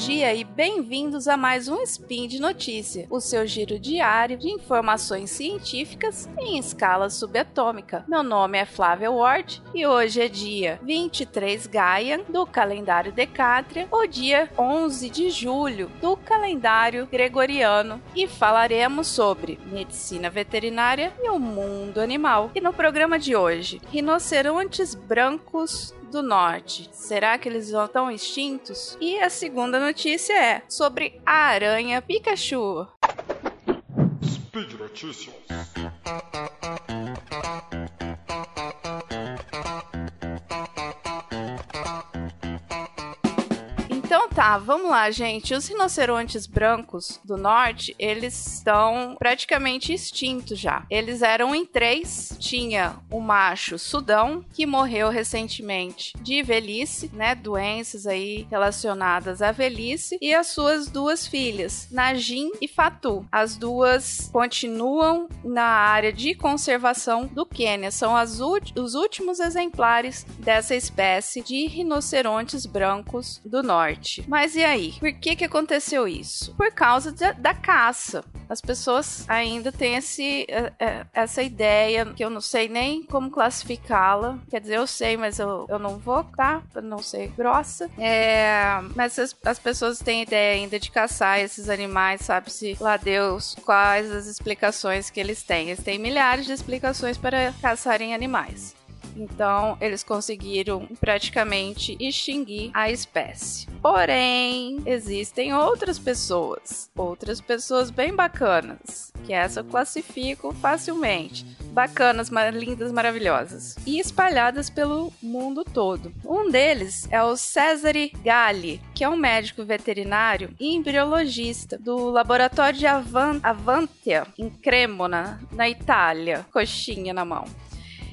dia e bem-vindos a mais um Spin de Notícia, o seu giro diário de informações científicas em escala subatômica. Meu nome é Flávia Ward e hoje é dia 23 Gaian do calendário Decátria, ou dia 11 de julho do calendário gregoriano, e falaremos sobre medicina veterinária e o mundo animal. E no programa de hoje, rinocerontes brancos do Norte. Será que eles estão extintos? E a segunda notícia é sobre a aranha Pikachu. Speed Notícias. Então tá, vamos lá, gente. Os rinocerontes brancos do norte, eles estão praticamente extintos já. Eles eram em três. Tinha o macho Sudão, que morreu recentemente de velhice, né? Doenças aí relacionadas à velhice. E as suas duas filhas, Najin e Fatu. As duas continuam na área de conservação do Quênia. São os últimos exemplares dessa espécie de rinocerontes brancos do norte. Mas e aí? Por que que aconteceu isso? Por causa da, da caça. As pessoas ainda têm esse, é, é, essa ideia que eu não sei nem como classificá-la. Quer dizer, eu sei, mas eu, eu não vou, tá? Pra não ser grossa. É, mas as, as pessoas têm ideia ainda de caçar esses animais, sabe-se lá Deus quais as explicações que eles têm. Eles têm milhares de explicações para caçarem animais. Então, eles conseguiram praticamente extinguir a espécie. Porém, existem outras pessoas, outras pessoas bem bacanas, que essa eu classifico facilmente. Bacanas, lindas, maravilhosas. E espalhadas pelo mundo todo. Um deles é o Cesare Galli, que é um médico veterinário e embriologista do laboratório de Avantia, em Cremona, na Itália. Coxinha na mão.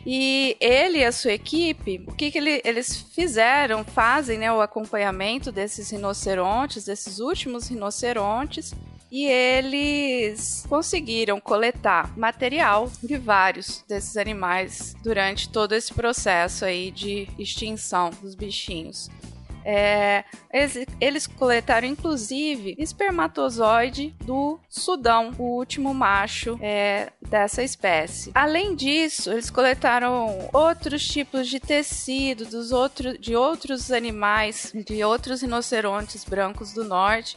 E ele e a sua equipe, o que, que ele, eles fizeram, fazem né, o acompanhamento desses rinocerontes, desses últimos rinocerontes, e eles conseguiram coletar material de vários desses animais durante todo esse processo aí de extinção dos bichinhos. É, eles, eles, coletaram, inclusive, espermatozoide do Sudão, o último macho é, dessa espécie. Além disso, eles coletaram outros tipos de tecido dos outro, de outros animais, de outros rinocerontes brancos do norte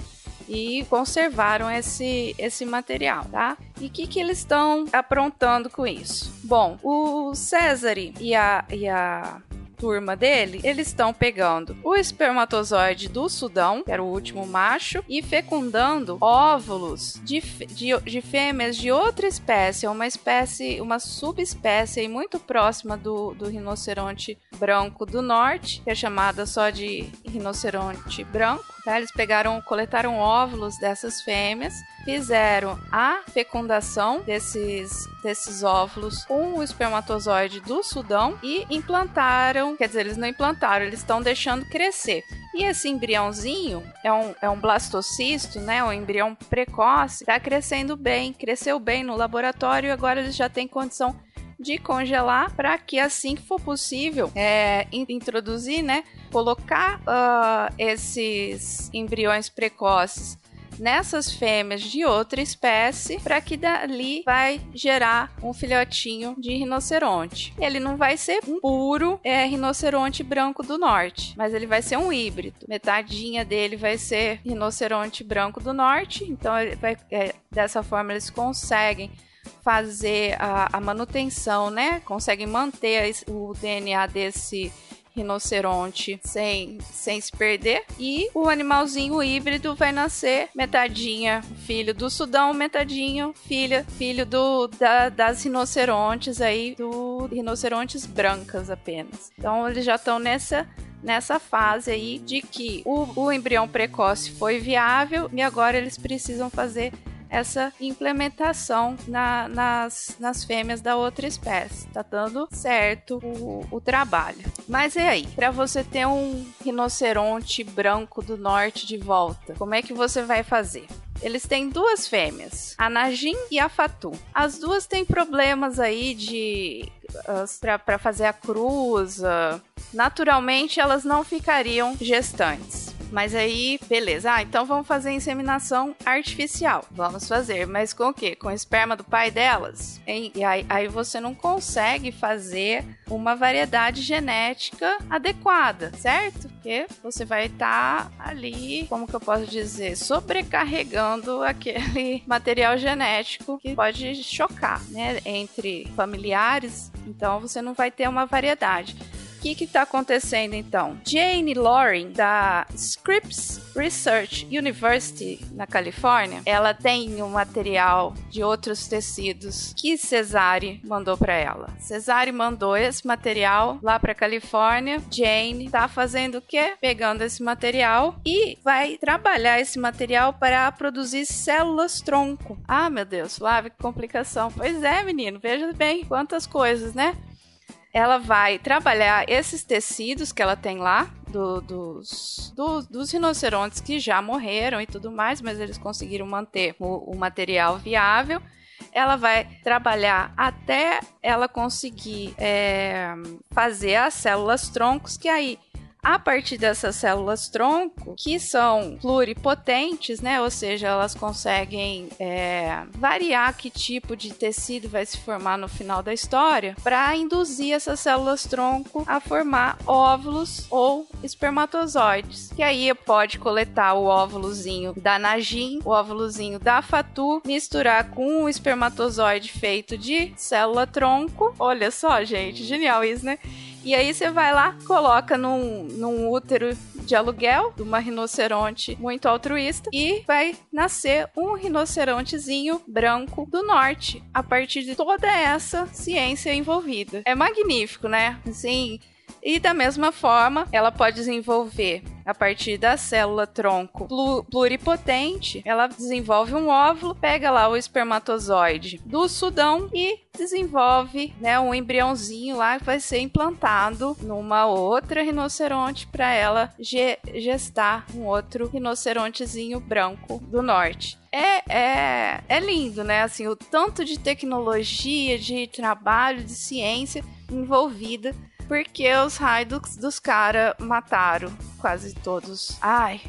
e conservaram esse, esse material, tá? E o que, que eles estão aprontando com isso? Bom, o Césare e a, e a turma dele, eles estão pegando o espermatozoide do Sudão, que era o último macho, e fecundando óvulos de, de, de fêmeas de outra espécie, uma espécie, uma subespécie muito próxima do, do rinoceronte branco do norte, que é chamada só de rinoceronte branco. Tá? Eles pegaram, coletaram óvulos dessas fêmeas, fizeram a fecundação desses, desses óvulos com o espermatozoide do Sudão e implantaram, quer dizer, eles não implantaram, eles estão deixando crescer. E esse embriãozinho é um, é um blastocisto, né? Um embrião precoce, está crescendo bem, cresceu bem no laboratório e agora eles já têm condição de congelar para que assim que for possível é, introduzir, né, colocar uh, esses embriões precoces nessas fêmeas de outra espécie para que dali vai gerar um filhotinho de rinoceronte. Ele não vai ser um puro é, rinoceronte branco do norte, mas ele vai ser um híbrido. Metadinha dele vai ser rinoceronte branco do norte, então vai, é, dessa forma eles conseguem fazer a, a manutenção, né? Conseguem manter o DNA desse rinoceronte sem, sem se perder. E o animalzinho híbrido vai nascer metadinha filho do Sudão, metadinho filha, filho do, da, das rinocerontes aí, do rinocerontes brancas apenas. Então eles já estão nessa nessa fase aí de que o, o embrião precoce foi viável e agora eles precisam fazer essa implementação na, nas, nas fêmeas da outra espécie. Tá dando certo o, o trabalho. Mas e aí? Para você ter um rinoceronte branco do norte de volta, como é que você vai fazer? Eles têm duas fêmeas, a Najin e a Fatu. As duas têm problemas aí de para fazer a cruz. Uh, naturalmente, elas não ficariam gestantes. Mas aí, beleza. Ah, então vamos fazer inseminação artificial. Vamos fazer, mas com o quê? Com o esperma do pai delas? E aí, aí você não consegue fazer uma variedade genética adequada, certo? Porque você vai estar tá ali, como que eu posso dizer, sobrecarregando aquele material genético que pode chocar, né, entre familiares. Então você não vai ter uma variedade. O que está acontecendo então? Jane Loring, da Scripps Research University, na Califórnia, ela tem um material de outros tecidos que Cesare mandou para ela. Cesare mandou esse material lá para Califórnia. Jane está fazendo o quê? Pegando esse material e vai trabalhar esse material para produzir células tronco. Ah, meu Deus, Flávia, que complicação. Pois é, menino, veja bem quantas coisas, né? Ela vai trabalhar esses tecidos que ela tem lá, do, dos, do, dos rinocerontes que já morreram e tudo mais, mas eles conseguiram manter o, o material viável. Ela vai trabalhar até ela conseguir é, fazer as células troncos, que aí a partir dessas células tronco, que são pluripotentes, né? Ou seja, elas conseguem é, variar que tipo de tecido vai se formar no final da história, para induzir essas células tronco a formar óvulos ou espermatozoides. Que aí pode coletar o óvulozinho da Najin, o óvulozinho da Fatu, misturar com o espermatozoide feito de célula tronco. Olha só, gente, genial isso, né? E aí você vai lá, coloca num, num útero de aluguel de uma rinoceronte muito altruísta e vai nascer um rinocerontezinho branco do norte a partir de toda essa ciência envolvida. É magnífico, né? Assim, e da mesma forma, ela pode desenvolver a partir da célula tronco pluripotente, ela desenvolve um óvulo, pega lá o espermatozoide do sudão e desenvolve né, um embriãozinho lá que vai ser implantado numa outra rinoceronte para ela ge gestar um outro rinocerontezinho branco do norte. É, é, é lindo, né? Assim, o tanto de tecnologia, de trabalho, de ciência envolvida porque os dos, dos caras mataram quase todos. Ai,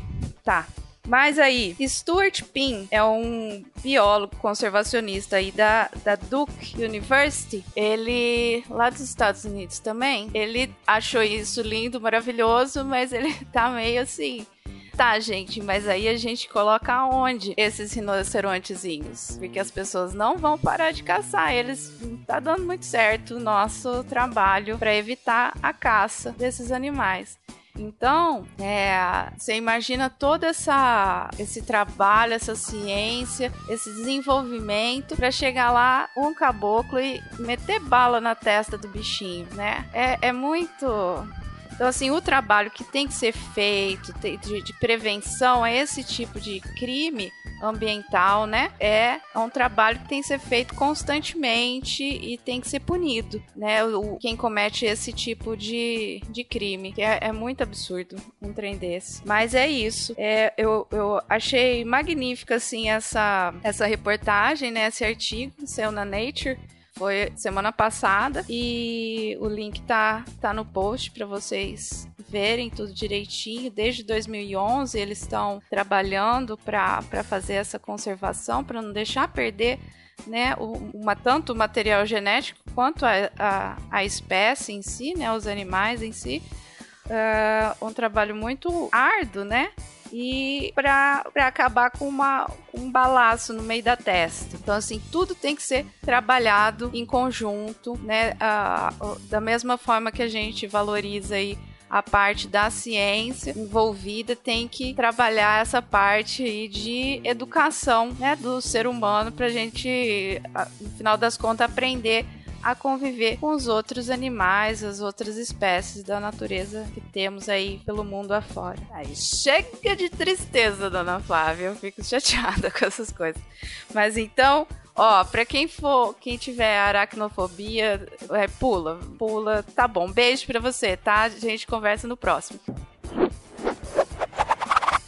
tá. Mas aí, Stuart Pin é um biólogo conservacionista aí da, da Duke University. Ele, lá dos Estados Unidos também, ele achou isso lindo, maravilhoso, mas ele tá meio assim Tá, gente, mas aí a gente coloca onde esses rinocerontezinhos? Porque as pessoas não vão parar de caçar. Eles tá dando muito certo o nosso trabalho para evitar a caça desses animais. Então, é, você imagina todo essa, esse trabalho, essa ciência, esse desenvolvimento para chegar lá um caboclo e meter bala na testa do bichinho, né? É, é muito então, assim, o trabalho que tem que ser feito de, de prevenção a esse tipo de crime ambiental, né? É um trabalho que tem que ser feito constantemente e tem que ser punido, né? O, quem comete esse tipo de, de crime, que é, é muito absurdo um trem desse. Mas é isso. É, eu, eu achei magnífica, assim, essa, essa reportagem, né? Esse artigo, saiu na Nature. Foi semana passada e o link tá, tá no post para vocês verem tudo direitinho. Desde 2011 eles estão trabalhando para fazer essa conservação, para não deixar perder né, uma, tanto o material genético quanto a, a, a espécie em si, né, os animais em si. Uh, um trabalho muito árduo, né? E para acabar com uma, um balaço no meio da testa. Então, assim, tudo tem que ser trabalhado em conjunto, né? Ah, da mesma forma que a gente valoriza aí a parte da ciência envolvida tem que trabalhar essa parte aí de educação né, do ser humano para a gente, no final das contas, aprender a conviver com os outros animais, as outras espécies da natureza que temos aí pelo mundo afora. Aí chega de tristeza, dona Flávia, eu fico chateada com essas coisas. Mas então, Ó, pra quem for, quem tiver aracnofobia, é, pula, pula. Tá bom, beijo pra você, tá? A gente conversa no próximo.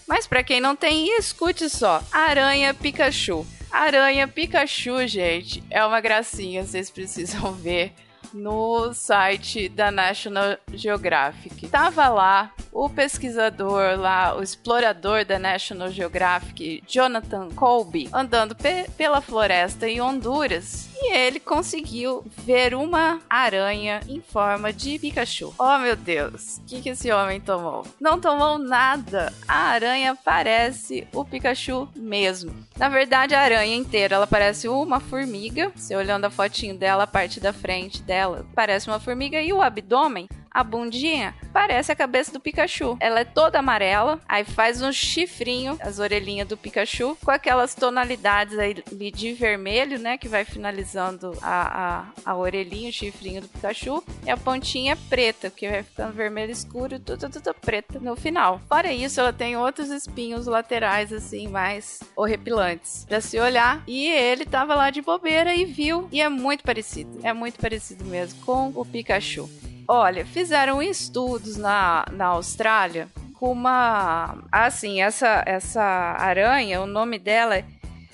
Mas para quem não tem, escute só. Aranha Pikachu. Aranha Pikachu, gente, é uma gracinha, vocês precisam ver no site da National Geographic. Tava lá o pesquisador lá, o explorador da National Geographic, Jonathan Colby, andando pe pela floresta em Honduras e ele conseguiu ver uma aranha em forma de Pikachu. Oh meu Deus, o que, que esse homem tomou? Não tomou nada. A aranha parece o Pikachu mesmo. Na verdade, a aranha inteira, ela parece uma formiga. Você olhando a fotinho dela, a parte da frente dela, parece uma formiga e o abdômen a bundinha parece a cabeça do Pikachu. Ela é toda amarela, aí faz um chifrinho, as orelhinhas do Pikachu, com aquelas tonalidades ali de vermelho, né? Que vai finalizando a, a, a orelhinha, o chifrinho do Pikachu. E a pontinha preta, que vai ficando vermelho escuro, tudo, tudo preta no final. Fora isso, ela tem outros espinhos laterais, assim, mais horripilantes. Pra se olhar. E ele tava lá de bobeira e viu. E é muito parecido. É muito parecido mesmo com o Pikachu. Olha, fizeram estudos na, na Austrália com uma. Assim, essa, essa aranha, o nome dela é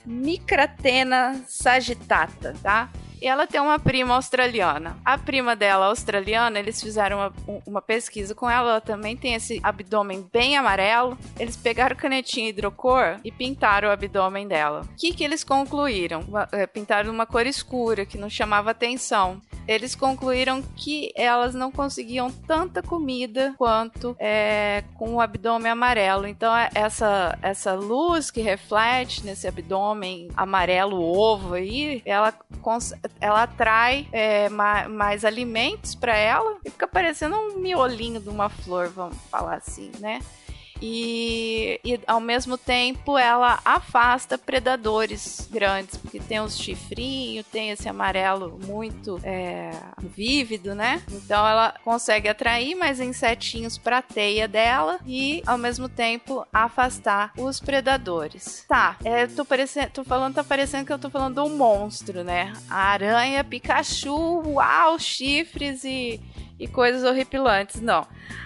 Micratena sagittata, tá? E ela tem uma prima australiana. A prima dela, australiana, eles fizeram uma, uma pesquisa com ela. Ela também tem esse abdômen bem amarelo. Eles pegaram canetinha hidrocor e pintaram o abdômen dela. O que, que eles concluíram? É, pintaram uma cor escura que não chamava atenção eles concluíram que elas não conseguiam tanta comida quanto é, com o abdômen amarelo. Então, é, essa, essa luz que reflete nesse abdômen amarelo ovo aí, ela, ela atrai é, mais, alimentos para ela e fica parecendo um miolinho de uma flor, vamos falar assim, né? E, e, ao mesmo tempo ela afasta predadores grandes, porque tem os chifrinhos, tem esse amarelo muito é, vívido, né? Então ela consegue atrair mais insetinhos para a teia dela e ao mesmo tempo afastar os predadores. Tá, é, tô, tô falando, tá parecendo que eu tô falando do monstro, né? A aranha, Pikachu, uau, chifres e e coisas horripilantes. Não.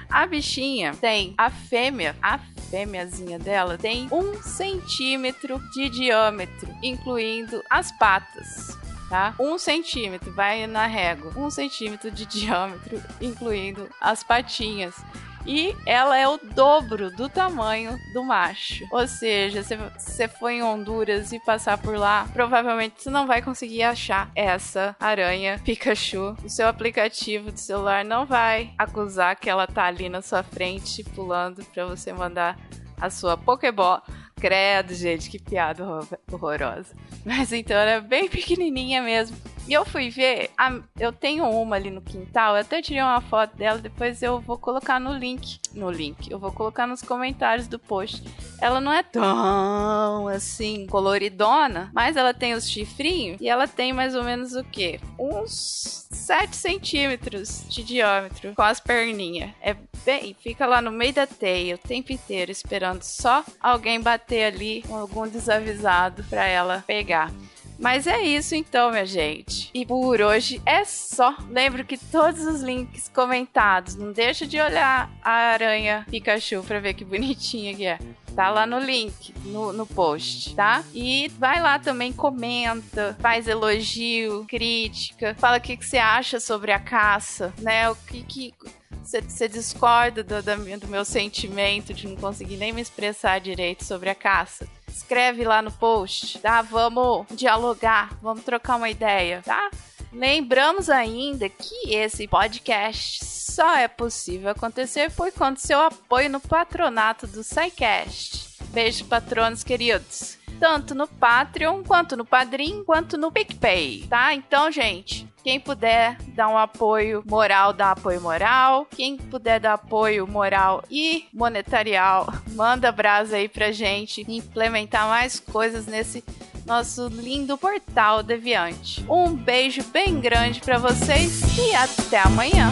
A bichinha tem a fêmea, a fêmeazinha dela tem um centímetro de diâmetro, incluindo as patas. Tá? Um centímetro, vai na régua. Um centímetro de diâmetro, incluindo as patinhas e ela é o dobro do tamanho do macho. Ou seja, se você for em Honduras e passar por lá, provavelmente você não vai conseguir achar essa aranha Pikachu. O seu aplicativo do celular não vai acusar que ela tá ali na sua frente pulando para você mandar a sua Pokéball. Credo, gente, que piada horrorosa. Mas então ela é bem pequenininha mesmo. E eu fui ver, a, eu tenho uma ali no quintal, eu até tirei uma foto dela, depois eu vou colocar no link. No link, eu vou colocar nos comentários do post. Ela não é tão assim coloridona, mas ela tem os chifrinhos e ela tem mais ou menos o que? Uns 7 centímetros de diâmetro com as perninhas. É bem, fica lá no meio da teia o tempo inteiro esperando só alguém bater ali, algum desavisado para ela pegar. Mas é isso então, minha gente. E por hoje é só. Lembro que todos os links comentados, não deixa de olhar a aranha Pikachu para ver que bonitinha que é. Tá lá no link, no, no post, tá? E vai lá também, comenta, faz elogio, crítica, fala o que, que você acha sobre a caça, né? O que que você discorda do, do, meu sentimento de não conseguir nem me expressar direito sobre a caça escreve lá no post, tá? Vamos dialogar, vamos trocar uma ideia, tá? Lembramos ainda que esse podcast só é possível acontecer por conta do seu apoio no patronato do SciCast. Beijo, patronos queridos. Tanto no Patreon, quanto no Padrim, quanto no PicPay, tá? Então, gente, quem puder dar um apoio moral, dá apoio moral. Quem puder dar apoio moral e monetarial, manda brasa aí pra gente implementar mais coisas nesse nosso lindo portal Deviante. Um beijo bem grande para vocês e até amanhã.